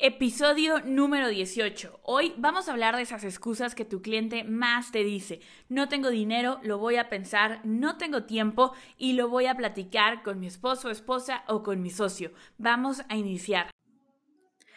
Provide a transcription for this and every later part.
Episodio número 18. Hoy vamos a hablar de esas excusas que tu cliente más te dice. No tengo dinero, lo voy a pensar, no tengo tiempo y lo voy a platicar con mi esposo, esposa o con mi socio. Vamos a iniciar.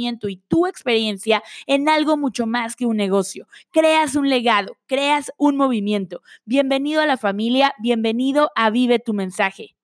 y tu experiencia en algo mucho más que un negocio. Creas un legado, creas un movimiento. Bienvenido a la familia, bienvenido a Vive tu mensaje.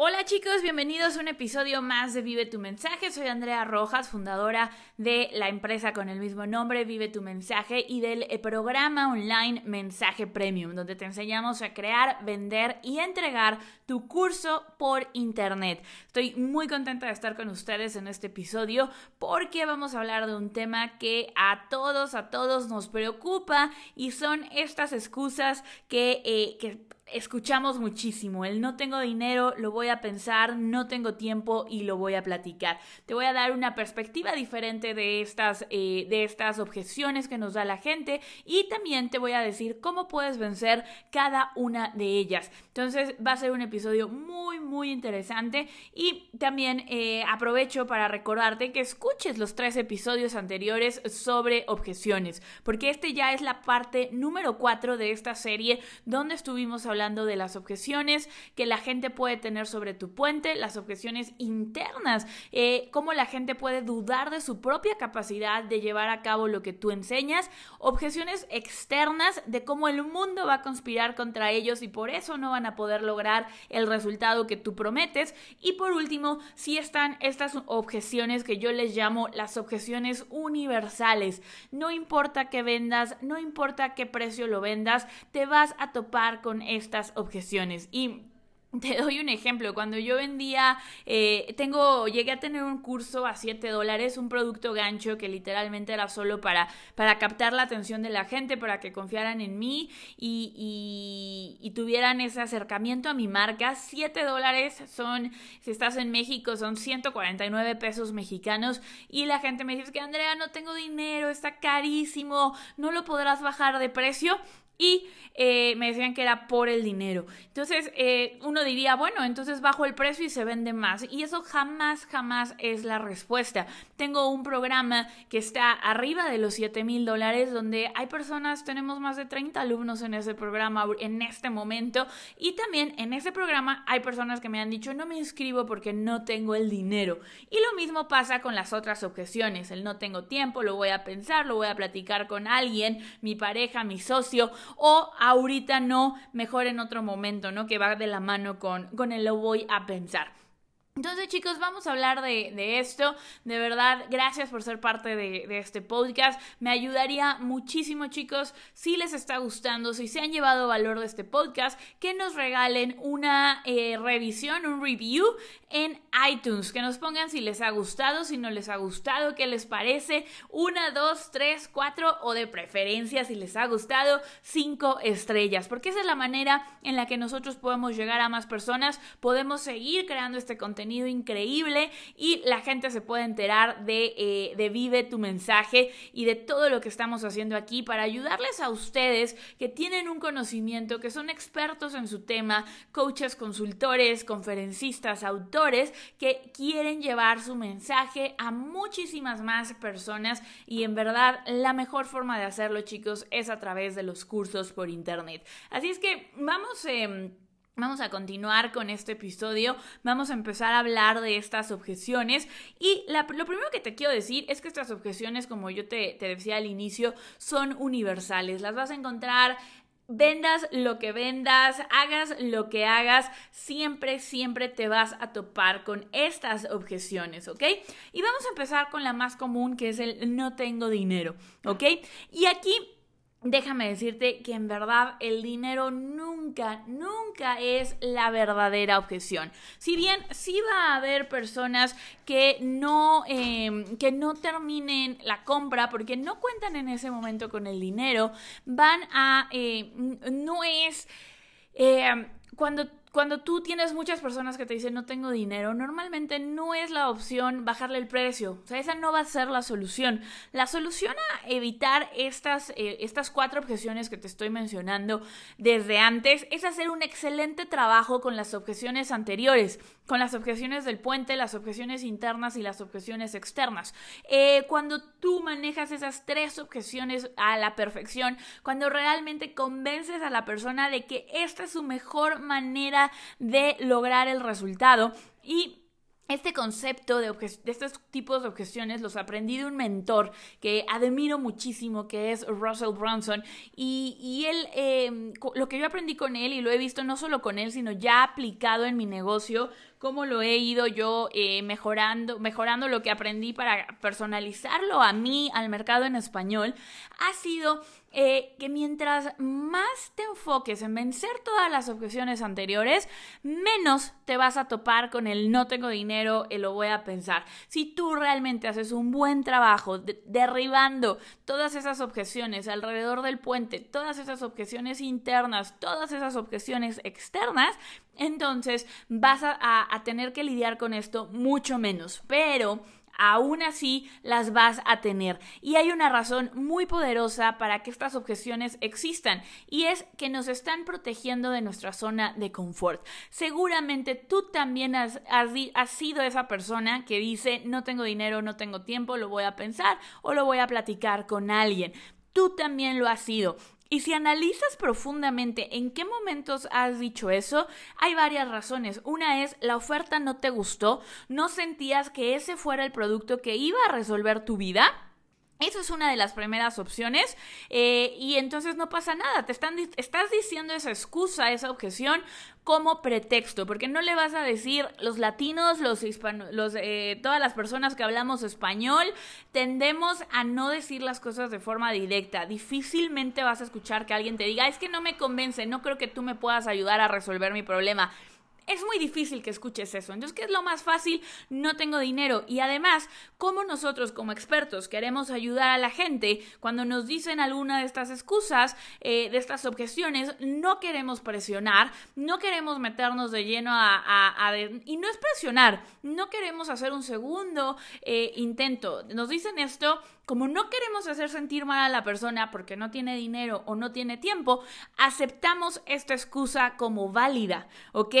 Hola chicos, bienvenidos a un episodio más de Vive tu mensaje. Soy Andrea Rojas, fundadora de la empresa con el mismo nombre, Vive tu mensaje, y del eh, programa online Mensaje Premium, donde te enseñamos a crear, vender y entregar tu curso por internet. Estoy muy contenta de estar con ustedes en este episodio porque vamos a hablar de un tema que a todos, a todos nos preocupa y son estas excusas que, eh, que escuchamos muchísimo. El no tengo dinero, lo voy a pensar, no tengo tiempo y lo voy a platicar. Te voy a dar una perspectiva diferente de estas, eh, de estas objeciones que nos da la gente y también te voy a decir cómo puedes vencer cada una de ellas. Entonces va a ser un episodio muy, muy interesante y también eh, aprovecho para recordarte que escuches los tres episodios anteriores sobre objeciones, porque este ya es la parte número cuatro de esta serie donde estuvimos hablando hablando de las objeciones que la gente puede tener sobre tu puente, las objeciones internas, eh, cómo la gente puede dudar de su propia capacidad de llevar a cabo lo que tú enseñas, objeciones externas de cómo el mundo va a conspirar contra ellos y por eso no van a poder lograr el resultado que tú prometes. Y por último, si están estas objeciones que yo les llamo las objeciones universales. No importa que vendas, no importa qué precio lo vendas, te vas a topar con esto estas objeciones. Y te doy un ejemplo, cuando yo vendía, eh, tengo, llegué a tener un curso a 7 dólares, un producto gancho que literalmente era solo para, para captar la atención de la gente, para que confiaran en mí y, tuvieran ese acercamiento a mi marca. 7 dólares son, si estás en México, son 149 pesos mexicanos y la gente me dice que Andrea, no tengo dinero, está carísimo, no lo podrás bajar de precio y eh, me decían que era por el dinero. Entonces eh, uno diría, bueno, entonces bajo el precio y se vende más. Y eso jamás, jamás es la respuesta. Tengo un programa que está arriba de los 7 mil dólares donde hay personas, tenemos más de 30 alumnos en ese programa en este momento. Y también en ese programa hay personas que me han dicho, no me inscribo porque no tengo el dinero. Y lo mismo pasa con las otras objeciones. El no tengo tiempo, lo voy a pensar, lo voy a platicar con alguien, mi pareja, mi socio o ahorita no, mejor en otro momento, ¿no? Que va de la mano con, con el lo voy a pensar. Entonces chicos, vamos a hablar de, esto. De verdad, gracias por ser parte de, este podcast. Me ayudaría muchísimo chicos, si les está gustando, si se han llevado valor de este podcast, que nos regalen una eh, revisión, un review en iTunes. Que nos pongan si les ha gustado, si no les ha gustado, qué les parece. Una, dos, tres, cuatro o de preferencia, si les ha gustado, cinco estrellas. Porque esa es la manera en la que nosotros podemos llegar a más personas, podemos seguir creando este contenido increíble y la gente se puede enterar de, eh, de Vive tu mensaje y de todo lo que estamos haciendo aquí para ayudarles a ustedes que tienen un conocimiento, que son expertos en su tema, coaches, consultores, conferencistas, autores, que quieren llevar su mensaje a muchísimas más personas y en verdad la mejor forma de hacerlo chicos es a través de los cursos por internet. Así es que vamos... Eh, Vamos a continuar con este episodio, vamos a empezar a hablar de estas objeciones y lo primero que te quiero decir es que estas objeciones, como yo te, te decía al inicio, son universales, las vas a encontrar vendas lo que vendas, hagas lo que hagas, siempre, siempre te vas a topar con estas objeciones, ¿ok? Y vamos a empezar con la más común, que es el no tengo dinero, ¿ok? Y aquí Déjame decirte que en verdad el dinero nunca, nunca es la verdadera objeción. Si bien sí va a haber personas que no, em, que no terminen la compra porque no cuentan en ese momento con el dinero, van a, eh, no es... Eh, cuando cuando tú tienes muchas personas que te dicen no tengo dinero, normalmente no es la opción bajarle el precio. O sea, esa no va a ser la solución. La solución a evitar estas, eh, estas cuatro objeciones que te estoy mencionando desde antes es hacer un excelente trabajo con las objeciones anteriores, con las objeciones del puente, las objeciones internas y las objeciones externas. Eh, cuando tú manejas esas tres objeciones a la perfección, cuando realmente convences a la persona de que esta es su mejor manera de lograr el resultado y este concepto de, estos tipos de objeciones los aprendí de un mentor que admiro muchísimo, que es Russell Brunson. Y, él, em, lo que yo aprendí con él y lo he visto no solo con él, sino ya aplicado en mi negocio, cómo lo he ido yo eh, mejorando, mejorando lo que aprendí para personalizarlo a mí, al mercado en español, ha sido eh, que mientras más te enfoques en vencer todas las objeciones anteriores, menos te vas a topar con el no tengo dinero, y lo voy a pensar. Si tú realmente haces un buen trabajo derribando todas esas objeciones alrededor del puente, todas esas objeciones internas, todas esas objeciones externas, entonces vas a tener que lidiar con esto mucho menos. Pero aún así las vas a tener. Y hay una razón muy poderosa para que estas objeciones existan y es que nos están protegiendo de nuestra zona de confort. Seguramente tú también has, has, sido esa persona que dice no tengo dinero, no tengo tiempo, lo voy a pensar o lo voy a platicar con alguien. Tú también lo has sido. Y si analizas profundamente en qué momentos has dicho eso, hay varias razones. Una es la oferta no te gustó, no sentías que ese fuera el producto que iba a resolver tu vida. Esa es una de las primeras opciones eh, y entonces no pasa nada, te están, estás diciendo esa excusa, esa objeción como pretexto, porque no le vas a decir los latinos, los hispanos, eh, todas las personas que hablamos español, tendemos a no decir las cosas de forma directa. Difícilmente vas a escuchar que alguien te diga, es que no me convence, no creo que tú me puedas ayudar a resolver mi problema es muy difícil que escuches eso. Entonces, ¿qué es lo más fácil? No tengo dinero. Y además, como nosotros como expertos queremos ayudar a la gente, cuando nos dicen alguna de estas excusas, eh, de estas objeciones, no queremos presionar, no queremos meternos de lleno a... y no es presionar, no queremos hacer un segundo eh, intento. Nos dicen esto como no queremos hacer sentir mal a la persona porque no tiene dinero o no tiene tiempo, aceptamos esta excusa como válida, ¿ok?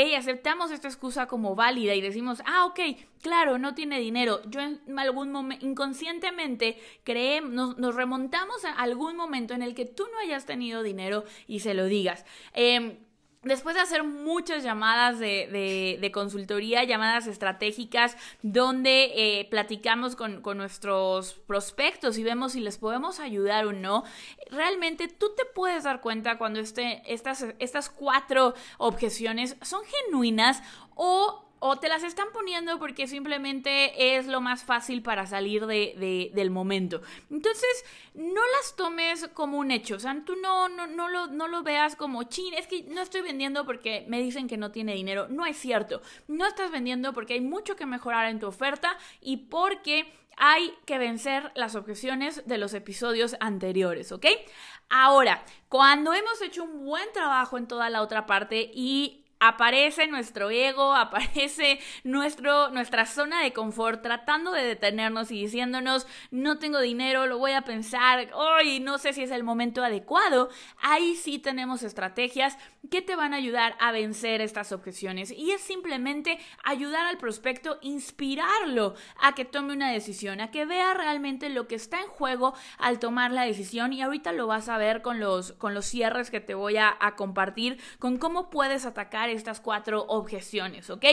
Esta excusa como válida y decimos, ah, ok, claro, no tiene dinero. Yo en algún momento, inconscientemente, creemos, nos, remontamos a algún momento en el que tú no hayas tenido dinero y se lo digas. Eh, Después de hacer muchas llamadas de, consultoría, llamadas estratégicas, donde eh, platicamos con, nuestros prospectos y vemos si les podemos ayudar o no, realmente tú te puedes dar cuenta cuando este, estas, estas cuatro objeciones son genuinas o o te las están poniendo porque simplemente es lo más fácil para salir de, del momento. Entonces, no las tomes como un hecho. O sea, tú no, no, no, lo, no lo veas como, chin, es que no estoy vendiendo porque me dicen que no tiene dinero. No es cierto. No estás vendiendo porque hay mucho que mejorar en tu oferta y porque hay que vencer las objeciones de los episodios anteriores, ¿ok? Ahora, cuando hemos hecho un buen trabajo en toda la otra parte y aparece nuestro ego, aparece nuestro, nuestra zona de confort tratando de detenernos y diciéndonos no tengo dinero, lo voy a pensar, hoy no sé si es el momento adecuado, ahí sí tenemos estrategias que te van a ayudar a vencer estas objeciones y es simplemente ayudar al prospecto, inspirarlo a que tome una decisión, a que vea realmente lo que está en juego al tomar la decisión. Y ahorita lo vas a ver con los, con los cierres que te voy a compartir, con cómo puedes atacar estas cuatro objeciones, ¿ok?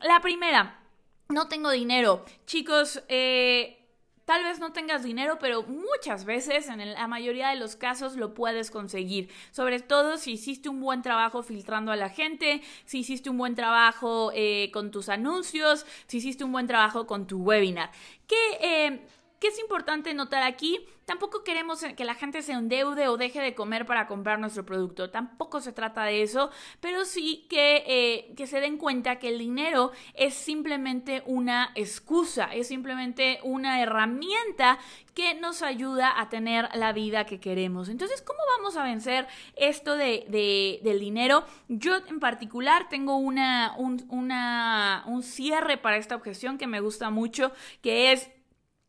La primera, no tengo dinero. Chicos, eh, Tal vez no tengas dinero, pero muchas veces, en la mayoría de los casos, lo puedes conseguir. Sobre todo si hiciste un buen trabajo filtrando a la gente, si hiciste un buen trabajo eh, con tus anuncios, si hiciste un buen trabajo con tu webinar. ¿Qué, eh, ¿Qué es importante notar aquí? Tampoco queremos que la gente se endeude o deje de comer para comprar nuestro producto. Tampoco se trata de eso, pero sí que, eh, que se den cuenta que el dinero es simplemente una excusa, es simplemente una herramienta que nos ayuda a tener la vida que queremos. Entonces, ¿cómo vamos a vencer esto de, del dinero? Yo en particular tengo una, un, un cierre para esta objeción que me gusta mucho, que es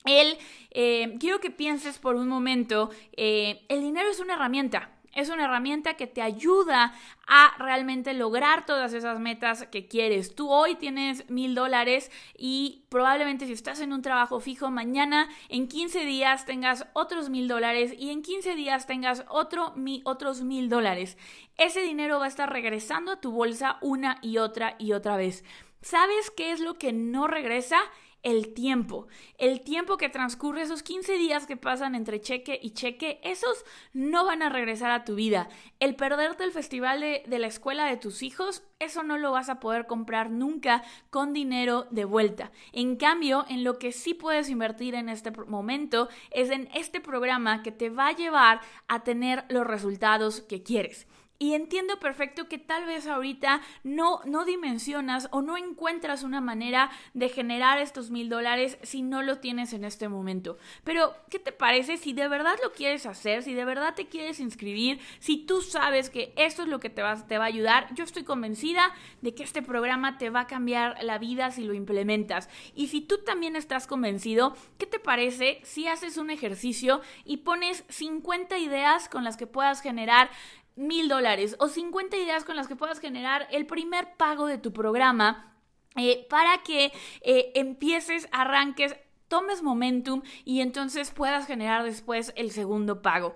el, eh, quiero que pienses por un momento, eh, el dinero es una herramienta. Es una herramienta que te ayuda a realmente lograr todas esas metas que quieres. Tú hoy tienes mil dólares y probablemente si estás en un trabajo fijo, mañana en 15 días tengas otros mil dólares y en 15 días tengas otro, otros mil dólares. Ese dinero va a estar regresando a tu bolsa una y otra y otra vez. ¿Sabes qué es lo que no regresa? El tiempo. El tiempo que transcurre, esos 15 días que pasan entre cheque y cheque, esos no van a regresar a tu vida. El perderte el festival de, la escuela de tus hijos, eso no lo vas a poder comprar nunca con dinero de vuelta. En cambio, en lo que sí puedes invertir en este momento es en este programa que te va a llevar a tener los resultados que quieres. Y entiendo perfecto que tal vez ahorita no, no dimensionas o no encuentras una manera de generar estos mil dólares si no lo tienes en este momento. Pero, ¿qué te parece si de verdad lo quieres hacer, si de verdad te quieres inscribir, si tú sabes que esto es lo que te va, te va a ayudar? Yo estoy convencida de que este programa te va a cambiar la vida si lo implementas. Y si tú también estás convencido, ¿qué te parece si haces un ejercicio y pones 50 ideas con las que puedas generar mil dólares o 50 ideas con las que puedas generar el primer pago de tu programa eh, para que eh, empieces, arranques tomes momentum y entonces puedas generar después el segundo pago.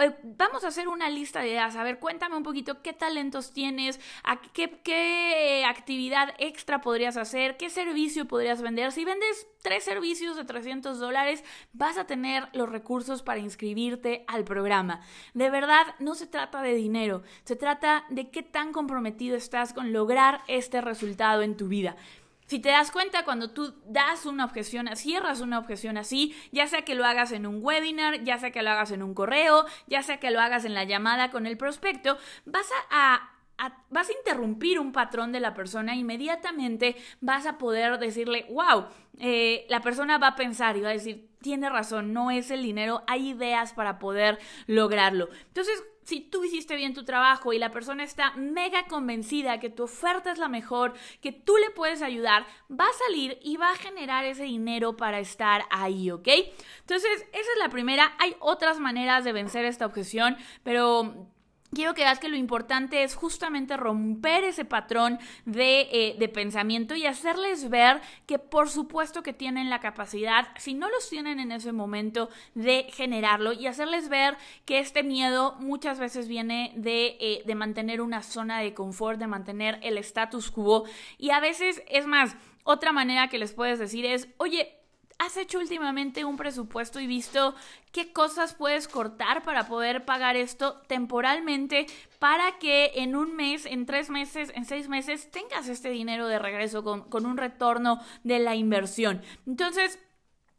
Eh, vamos a hacer una lista de ideas. A ver, cuéntame un poquito qué talentos tienes, qué, qué actividad extra podrías hacer, qué servicio podrías vender. Si vendes tres servicios de 300 dólares, vas a tener los recursos para inscribirte al programa. De verdad, no se trata de dinero, se trata de qué tan comprometido estás con lograr este resultado en tu vida. Si te das cuenta, cuando tú das una objeción, cierras una objeción así, ya sea que lo hagas en un webinar, ya sea que lo hagas en un correo, ya sea que lo hagas en la llamada con el prospecto, vas a, vas a interrumpir un patrón de la persona, inmediatamente vas a poder decirle, wow, eh, la persona va a pensar y va a decir, tiene razón, no es el dinero, hay ideas para poder lograrlo. Entonces, si tú hiciste bien tu trabajo y la persona está mega convencida que tu oferta es la mejor, que tú le puedes ayudar, va a salir y va a generar ese dinero para estar ahí, ¿ok? Entonces, esa es la primera. Hay otras maneras de vencer esta objeción, pero quiero que veas que lo importante es justamente romper ese patrón de, eh, pensamiento y hacerles ver que por supuesto que tienen la capacidad, si no los tienen en ese momento, de generarlo y hacerles ver que este miedo muchas veces viene de, eh, de mantener una zona de confort, de mantener el status quo. Y a veces es más, otra manera que les puedes decir es, oye, ¿Has hecho últimamente un presupuesto y visto qué cosas puedes cortar para poder pagar esto temporalmente para que en un mes, en tres meses, en seis meses tengas este dinero de regreso con, con un retorno de la inversión? Entonces,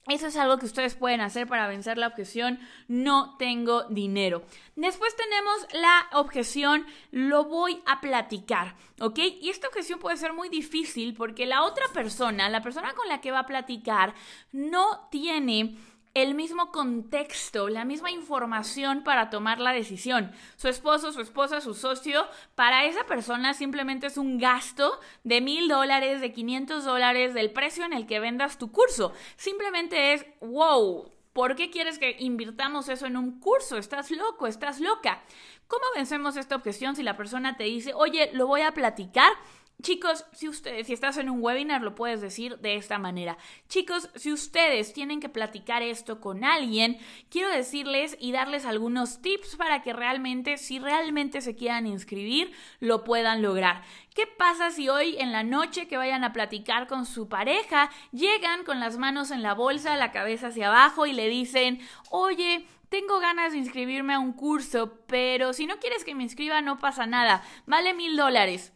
eso es algo que ustedes pueden hacer para vencer la objeción no tengo dinero. Después tenemos la objeción lo voy a platicar, ¿ok? Y esta objeción puede ser muy difícil porque la otra persona, la persona con la que va a platicar, no tiene el mismo contexto, la misma información para tomar la decisión. Su esposo, su esposa, su socio, para esa persona simplemente es un gasto de mil dólares, de 500 dólares, del precio en el que vendas tu curso. Simplemente es, wow, ¿por qué quieres que invirtamos eso en un curso? Estás loco, estás loca. ¿Cómo vencemos esta objeción si la persona te dice, oye, lo voy a platicar? Chicos, si ustedes, si estás en un webinar, lo puedes decir de esta manera. Chicos, si ustedes tienen que platicar esto con alguien, quiero decirles y darles algunos tips para que realmente, si realmente se quieran inscribir, lo puedan lograr. ¿Qué pasa si hoy en la noche que vayan a platicar con su pareja, llegan con las manos en la bolsa, la cabeza hacia abajo y le dicen, oye, tengo ganas de inscribirme a un curso, pero si no quieres que me inscriba no pasa nada, vale mil dólares.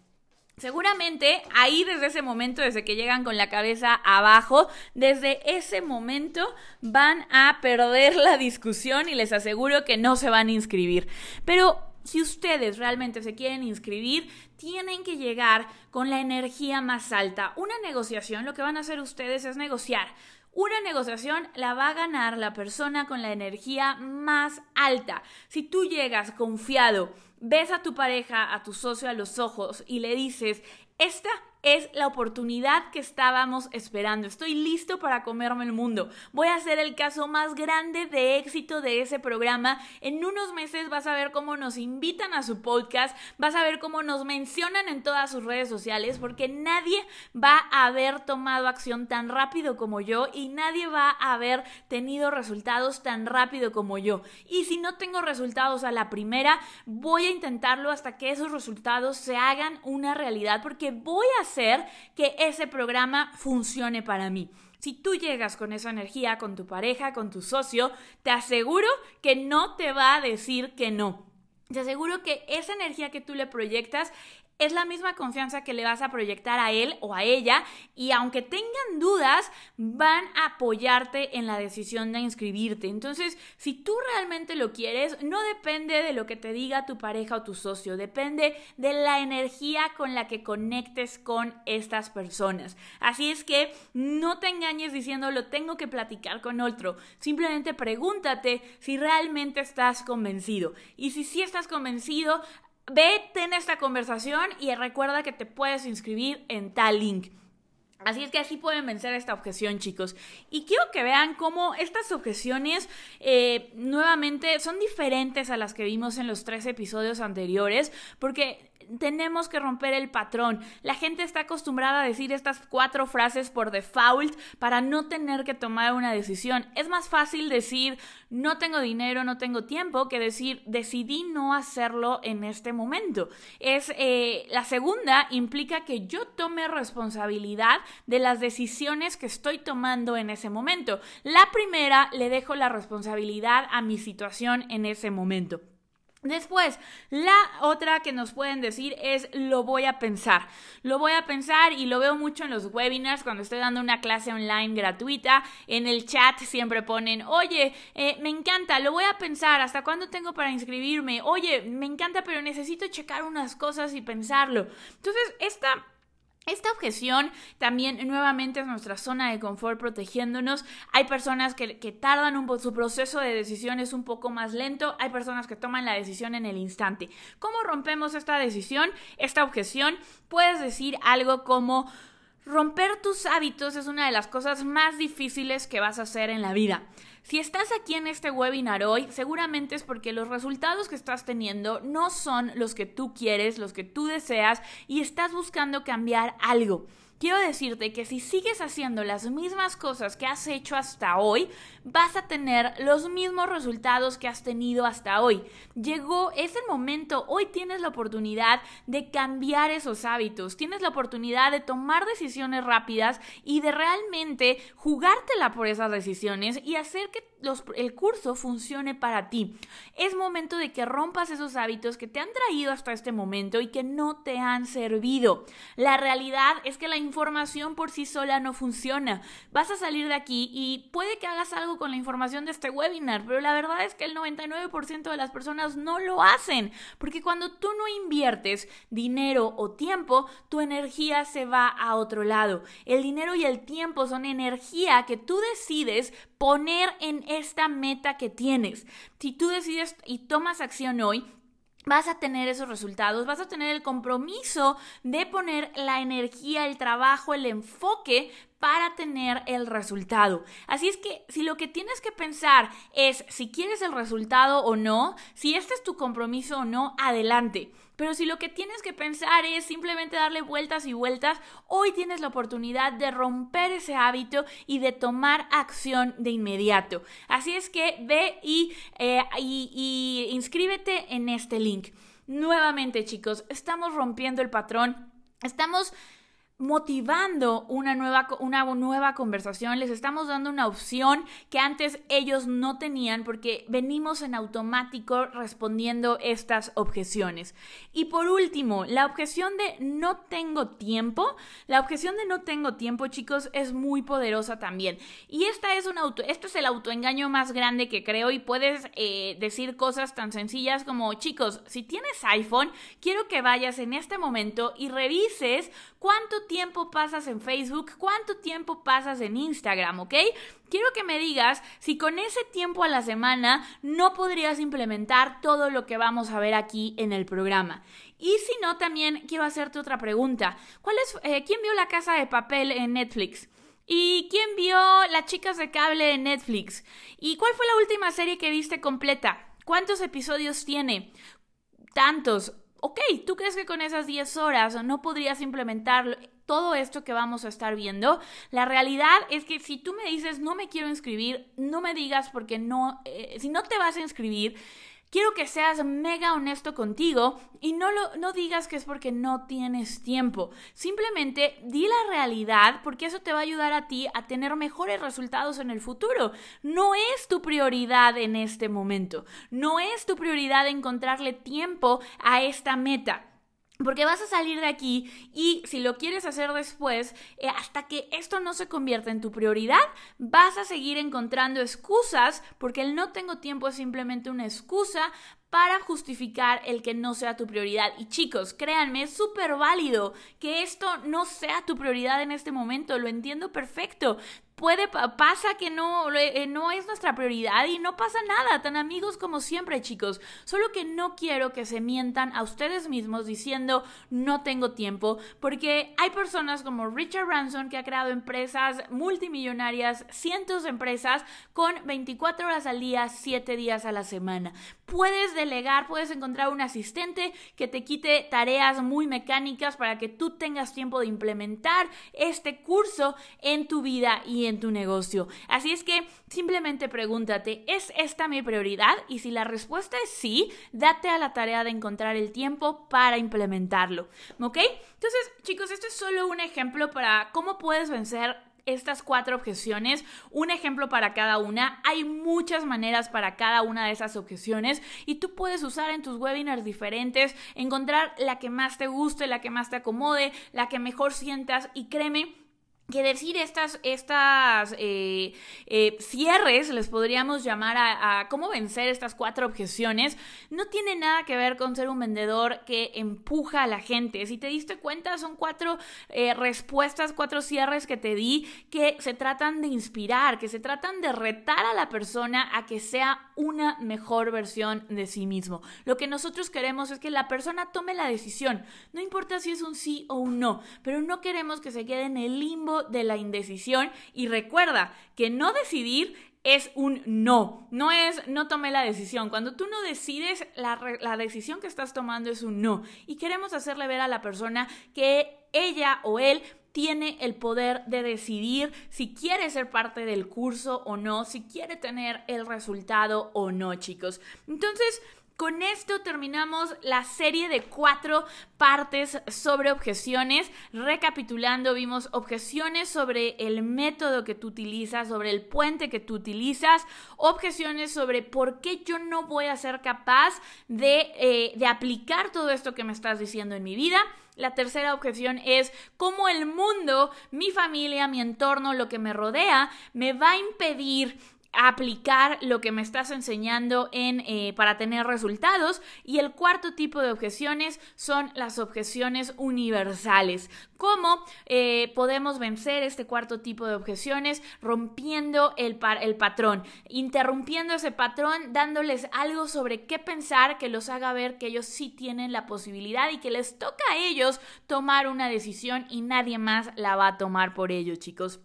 Seguramente ahí desde ese momento, desde que llegan con la cabeza abajo, desde ese momento van a perder la discusión y les aseguro que no se van a inscribir. Pero si ustedes realmente se quieren inscribir, tienen que llegar con la energía más alta. Una negociación, lo que van a hacer ustedes es negociar. Una negociación la va a ganar la persona con la energía más alta. Si tú llegas confiado, ves a tu pareja, a tu socio a los ojos y le dices, esta es la oportunidad que estábamos esperando. Estoy listo para comerme el mundo. Voy a hacer el caso más grande de éxito de ese programa. En unos meses vas a ver cómo nos invitan a su podcast, vas a ver cómo nos mencionan en todas sus redes sociales, porque nadie va a haber tomado acción tan rápido como yo y nadie va a haber tenido resultados tan rápido como yo. Y si no tengo resultados a la primera, voy a intentarlo hasta que esos resultados se hagan una realidad, porque voy a hacer que ese programa funcione para mí. Si tú llegas con esa energía, con tu pareja, con tu socio, te aseguro que no te va a decir que no. Te aseguro que esa energía que tú le proyectas es la misma confianza que le vas a proyectar a él o a ella y aunque tengan dudas, van a apoyarte en la decisión de inscribirte. Entonces, si tú realmente lo quieres, no depende de lo que te diga tu pareja o tu socio, depende de la energía con la que conectes con estas personas. Así es que no te engañes diciendo lo tengo que platicar con otro. Simplemente pregúntate si realmente estás convencido. Y si sí estás convencido, Vete en esta conversación y recuerda que te puedes inscribir en tal link. Así es que así pueden vencer esta objeción, chicos. Y quiero que vean cómo estas objeciones eh, nuevamente son diferentes a las que vimos en los tres episodios anteriores, porque tenemos que romper el patrón. La gente está acostumbrada a decir estas cuatro frases por default para no tener que tomar una decisión. Es más fácil decir no tengo dinero, no tengo tiempo, que decir decidí no hacerlo en este momento. Es eh, la segunda implica que yo tome responsabilidad de las decisiones que estoy tomando en ese momento. La primera le dejo la responsabilidad a mi situación en ese momento. Después, la otra que nos pueden decir es lo voy a pensar. Lo voy a pensar y lo veo mucho en los webinars cuando estoy dando una clase online gratuita. En el chat siempre ponen, oye, eh, me encanta, lo voy a pensar. ¿Hasta cuándo tengo para inscribirme? Oye, me encanta, pero necesito checar unas cosas y pensarlo. Entonces, esta esta objeción también nuevamente es nuestra zona de confort protegiéndonos. Hay personas que, tardan un poco, su proceso de decisión es un poco más lento, hay personas que toman la decisión en el instante. ¿Cómo rompemos esta decisión, esta objeción? Puedes decir algo como... Romper tus hábitos es una de las cosas más difíciles que vas a hacer en la vida. Si estás aquí en este webinar hoy, seguramente es porque los resultados que estás teniendo no son los que tú quieres, los que tú deseas y estás buscando cambiar algo. Quiero decirte que si sigues haciendo las mismas cosas que has hecho hasta hoy, vas a tener los mismos resultados que has tenido hasta hoy. Llegó, ese momento, hoy tienes la oportunidad de cambiar esos hábitos, tienes la oportunidad de tomar decisiones rápidas y de realmente jugártela por esas decisiones y hacer que el curso funcione para ti. Es momento de que rompas esos hábitos que te han traído hasta este momento y que no te han servido. La realidad es que la información por sí sola no funciona. Vas a salir de aquí y puede que hagas algo con la información de este webinar, pero la verdad es que el 99% de las personas no lo hacen, porque cuando tú no inviertes dinero o tiempo, tu energía se va a otro lado. El dinero y el tiempo son energía que tú decides poner en esta meta que tienes. Si tú decides y tomas acción hoy, vas a tener esos resultados, vas a tener el compromiso de poner la energía, el trabajo, el enfoque para tener el resultado. Así es que si lo que tienes que pensar es si quieres el resultado o no, si este es tu compromiso o no, adelante. Pero si lo que tienes que pensar es simplemente darle vueltas y vueltas, hoy tienes la oportunidad de romper ese hábito y de tomar acción de inmediato. Así es que ve y, eh, inscríbete en este link. Nuevamente chicos, estamos rompiendo el patrón. Estamos motivando una nueva, una nueva conversación, les estamos dando una opción que antes ellos no tenían porque venimos en automático respondiendo estas objeciones. Y por último, la objeción de no tengo tiempo, la objeción de no tengo tiempo, chicos, es muy poderosa también. Y esta es un auto, esto es el autoengaño más grande que creo y puedes eh, decir cosas tan sencillas como, chicos, si tienes iPhone, quiero que vayas en este momento y revises cuánto tiempo pasas en Facebook, cuánto tiempo pasas en Instagram, ¿ok? Quiero que me digas si con ese tiempo a la semana no podrías implementar todo lo que vamos a ver aquí en el programa. Y si no, también quiero hacerte otra pregunta. ¿Cuál es, eh, ¿Quién vio la casa de papel en Netflix? ¿Y quién vio las chicas de cable en Netflix? ¿Y cuál fue la última serie que viste completa? ¿Cuántos episodios tiene? Tantos ok, ¿tú crees que con esas 10 horas no podrías implementar todo esto que vamos a estar viendo? La realidad es que si tú me dices no me quiero inscribir, no me digas porque no, eh, si no te vas a inscribir, Quiero que seas mega honesto contigo y no, lo, no digas que es porque no tienes tiempo. Simplemente di la realidad porque eso te va a ayudar a ti a tener mejores resultados en el futuro. No es tu prioridad en este momento. No es tu prioridad encontrarle tiempo a esta meta. Porque vas a salir de aquí y si lo quieres hacer después, eh, hasta que esto no se convierta en tu prioridad, vas a seguir encontrando excusas porque el no tengo tiempo es simplemente una excusa para justificar el que no sea tu prioridad. Y chicos, créanme, es súper válido que esto no sea tu prioridad en este momento, lo entiendo perfecto, puede, pasa que no, eh, no es nuestra prioridad y no pasa nada, tan amigos como siempre, chicos. Solo que no quiero que se mientan a ustedes mismos diciendo no tengo tiempo, porque hay personas como Richard Branson que ha creado empresas multimillonarias, cientos de empresas con 24 horas al día, 7 días a la semana. Puedes delegar, puedes encontrar un asistente que te quite tareas muy mecánicas para que tú tengas tiempo de implementar este curso en tu vida y en tu negocio. Así es que simplemente pregúntate, ¿es esta mi prioridad? Y si la respuesta es sí, date a la tarea de encontrar el tiempo para implementarlo. ¿Ok? Entonces, chicos, esto es solo un ejemplo para cómo puedes vencer estas cuatro objeciones, un ejemplo para cada una. Hay muchas maneras para cada una de esas objeciones y tú puedes usar en tus webinars diferentes, encontrar la que más te guste, la que más te acomode, la que mejor sientas y créeme que decir estas, estas eh, eh, cierres, les podríamos llamar a, cómo vencer estas cuatro objeciones, no tiene nada que ver con ser un vendedor que empuja a la gente. Si te diste cuenta, son cuatro eh, respuestas, cuatro cierres que te di que se tratan de inspirar, que se tratan de retar a la persona a que sea una mejor versión de sí mismo. Lo que nosotros queremos es que la persona tome la decisión, no importa si es un sí o un no, pero no queremos que se quede en el limbo de la indecisión y recuerda que no decidir es un no, no es no tomé la decisión. Cuando tú no decides, la, la, decisión que estás tomando es un no. Y queremos hacerle ver a la persona que ella o él tiene el poder de decidir si quiere ser parte del curso o no, si quiere tener el resultado o no, chicos. Entonces, con esto terminamos la serie de cuatro partes sobre objeciones. Recapitulando, vimos objeciones sobre el método que tú utilizas, sobre el puente que tú utilizas, objeciones sobre por qué yo no voy a ser capaz de, eh, de aplicar todo esto que me estás diciendo en mi vida. La tercera objeción es cómo el mundo, mi familia, mi entorno, lo que me rodea, me va a impedir aplicar lo que me estás enseñando en, eh, para tener resultados. Y el cuarto tipo de objeciones son las objeciones universales. ¿Cómo eh, podemos vencer este cuarto tipo de objeciones? Rompiendo el, el patrón, interrumpiendo ese patrón, dándoles algo sobre qué pensar que los haga ver que ellos sí tienen la posibilidad y que les toca a ellos tomar una decisión y nadie más la va a tomar por ellos, chicos.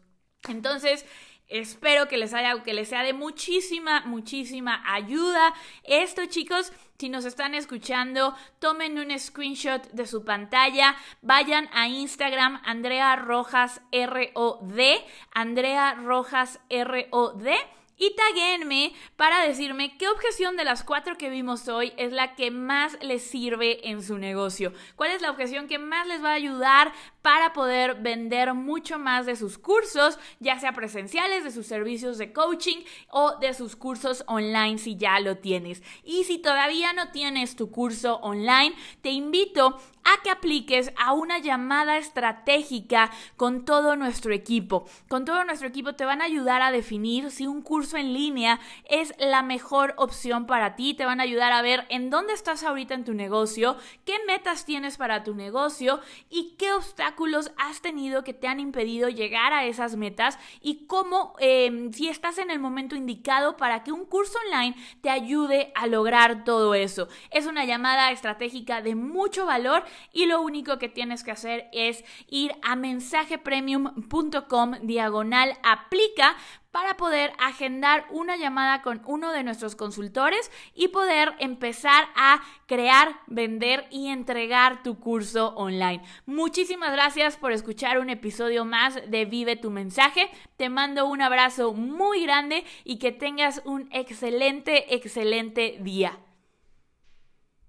Entonces, Espero que les haya, que les sea de muchísima, muchísima ayuda. Esto, chicos, si nos están escuchando, tomen un screenshot de su pantalla, vayan a Instagram, Andrea Rojas R-O-D, Andrea Rojas R-O-D y taguenme para decirme qué objeción de las cuatro que vimos hoy es la que más les sirve en su negocio. ¿Cuál es la objeción que más les va a ayudar para poder vender mucho más de sus cursos, ya sea presenciales, de sus servicios de coaching o de sus cursos online si ya lo tienes? Y si todavía no tienes tu curso online, te invito a que apliques a una llamada estratégica con todo nuestro equipo. Con todo nuestro equipo te van a ayudar a definir si un curso en línea es la mejor opción para ti, te van a ayudar a ver en dónde estás ahorita en tu negocio, qué metas tienes para tu negocio y qué obstáculos has tenido que te han impedido llegar a esas metas y cómo, em, si estás en el momento indicado para que un curso online te ayude a lograr todo eso. Es una llamada estratégica de mucho valor y lo único que tienes que hacer es ir a mensajepremium.com diagonal aplica para poder agendar una llamada con uno de nuestros consultores y poder empezar a crear, vender y entregar tu curso online. Muchísimas gracias por escuchar un episodio más de Vive tu mensaje. Te mando un abrazo muy grande y que tengas un excelente, excelente día.